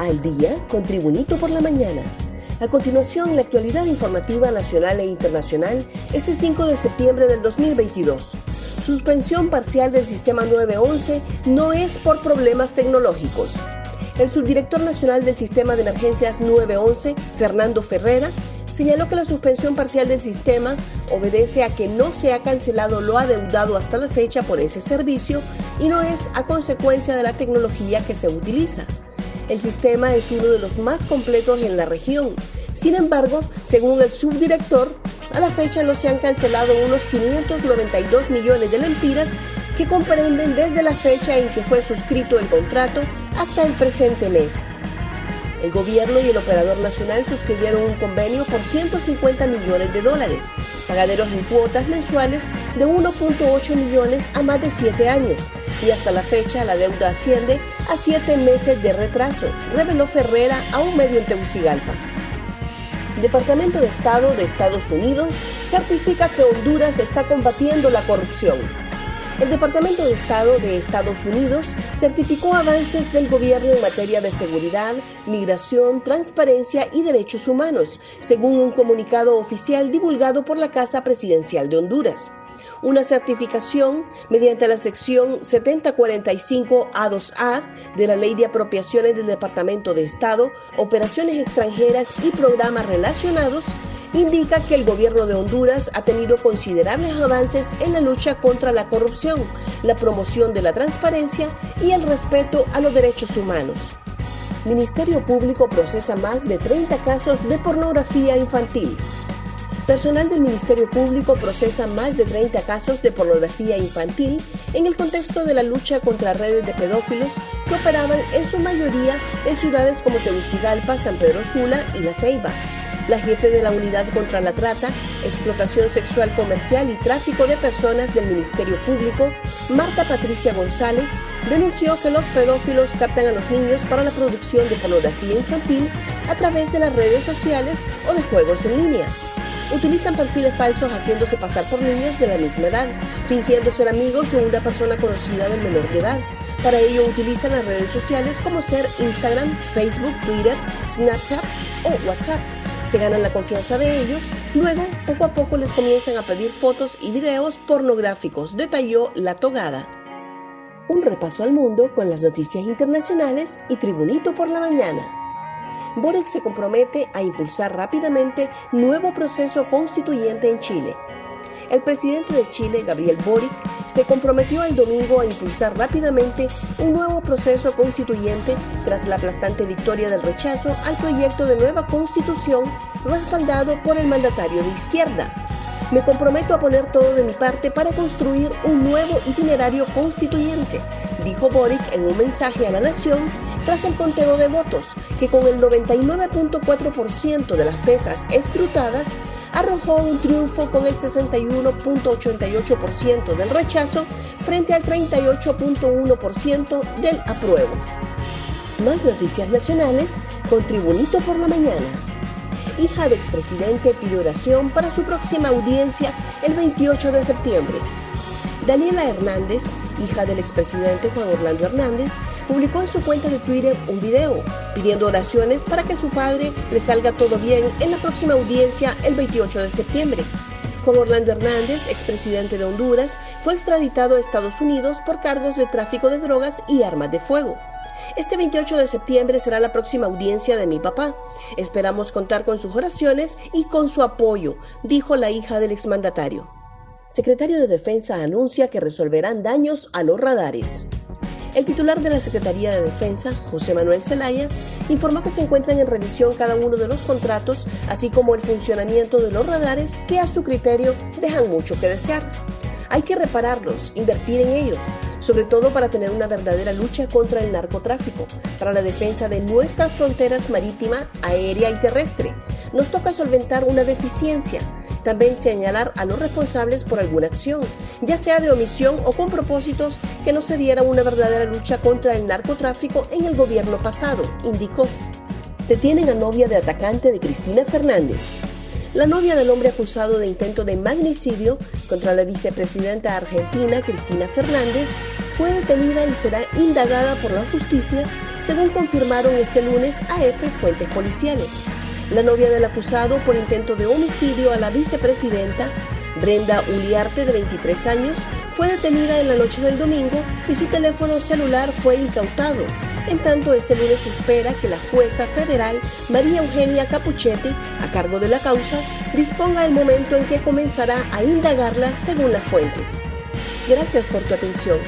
Al día con Tribunito por la mañana. A continuación, la actualidad informativa nacional e internacional este 5 de septiembre del 2022. Suspensión parcial del sistema 911 no es por problemas tecnológicos. El subdirector nacional del sistema de emergencias 911, Fernando Ferrera, señaló que la suspensión parcial del sistema obedece a que no se ha cancelado lo adeudado hasta la fecha por ese servicio y no es a consecuencia de la tecnología que se utiliza. El sistema es uno de los más completos en la región. Sin embargo, según el subdirector, a la fecha no se han cancelado unos 592 millones de lempiras que comprenden desde la fecha en que fue suscrito el contrato hasta el presente mes. El gobierno y el operador nacional suscribieron un convenio por 150 millones de dólares, pagaderos en cuotas mensuales de 1.8 millones a más de 7 años. Y hasta la fecha la deuda asciende a 7 meses de retraso, reveló Ferrera a un medio en Tegucigalpa. Departamento de Estado de Estados Unidos certifica que Honduras está combatiendo la corrupción. El Departamento de Estado de Estados Unidos certificó avances del gobierno en materia de seguridad, migración, transparencia y derechos humanos, según un comunicado oficial divulgado por la Casa Presidencial de Honduras una certificación mediante la sección 7045A2A de la Ley de Apropiaciones del Departamento de Estado, Operaciones extranjeras y programas relacionados indica que el gobierno de Honduras ha tenido considerables avances en la lucha contra la corrupción, la promoción de la transparencia y el respeto a los derechos humanos. Ministerio Público procesa más de 30 casos de pornografía infantil. Personal del Ministerio Público procesa más de 30 casos de pornografía infantil en el contexto de la lucha contra redes de pedófilos que operaban en su mayoría en ciudades como Tegucigalpa, San Pedro Sula y La Ceiba la jefe de la Unidad contra la Trata, Explotación Sexual Comercial y Tráfico de Personas del Ministerio Público, Marta Patricia González, denunció que los pedófilos captan a los niños para la producción de pornografía infantil a través de las redes sociales o de juegos en línea. Utilizan perfiles falsos haciéndose pasar por niños de la misma edad, fingiendo ser amigos o una persona conocida del menor de edad. Para ello utilizan las redes sociales como ser Instagram, Facebook, Twitter, Snapchat o WhatsApp se ganan la confianza de ellos, luego poco a poco les comienzan a pedir fotos y videos pornográficos, detalló La Togada. Un repaso al mundo con las noticias internacionales y Tribunito por la mañana. Boric se compromete a impulsar rápidamente nuevo proceso constituyente en Chile. El presidente de Chile, Gabriel Boric, se comprometió el domingo a impulsar rápidamente un nuevo proceso constituyente tras la aplastante victoria del rechazo al proyecto de nueva constitución respaldado por el mandatario de izquierda. Me comprometo a poner todo de mi parte para construir un nuevo itinerario constituyente, dijo Boric en un mensaje a la nación tras el conteo de votos, que con el 99.4% de las pesas escrutadas arrojó un triunfo con el 61.88% del rechazo frente al 38.1% del apruebo. Más noticias nacionales con Tribunito por la Mañana. Hija de expresidente pide oración para su próxima audiencia el 28 de septiembre. Daniela Hernández, hija del expresidente Juan Orlando Hernández, publicó en su cuenta de Twitter un video pidiendo oraciones para que su padre le salga todo bien en la próxima audiencia el 28 de septiembre. Juan Orlando Hernández, expresidente de Honduras, fue extraditado a Estados Unidos por cargos de tráfico de drogas y armas de fuego. Este 28 de septiembre será la próxima audiencia de mi papá. Esperamos contar con sus oraciones y con su apoyo, dijo la hija del exmandatario. Secretario de Defensa anuncia que resolverán daños a los radares. El titular de la Secretaría de Defensa, José Manuel Zelaya, informó que se encuentran en revisión cada uno de los contratos, así como el funcionamiento de los radares que a su criterio dejan mucho que desear. Hay que repararlos, invertir en ellos, sobre todo para tener una verdadera lucha contra el narcotráfico, para la defensa de nuestras fronteras marítima, aérea y terrestre. Nos toca solventar una deficiencia, también señalar a los responsables por alguna acción, ya sea de omisión o con propósitos que no se diera una verdadera lucha contra el narcotráfico en el gobierno pasado, indicó. Detienen a novia de atacante de Cristina Fernández. La novia del hombre acusado de intento de magnicidio contra la vicepresidenta argentina Cristina Fernández fue detenida y será indagada por la justicia según confirmaron este lunes a F fuentes policiales. La novia del acusado por intento de homicidio a la vicepresidenta, Brenda Uliarte, de 23 años, fue detenida en la noche del domingo y su teléfono celular fue incautado. En tanto, este lunes espera que la jueza federal María Eugenia Capuchetti, a cargo de la causa, disponga el momento en que comenzará a indagarla según las fuentes. Gracias por tu atención.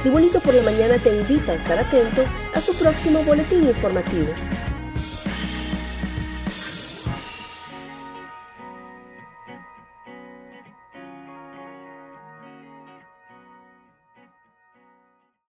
Tribunito por la Mañana te invita a estar atento a su próximo boletín informativo.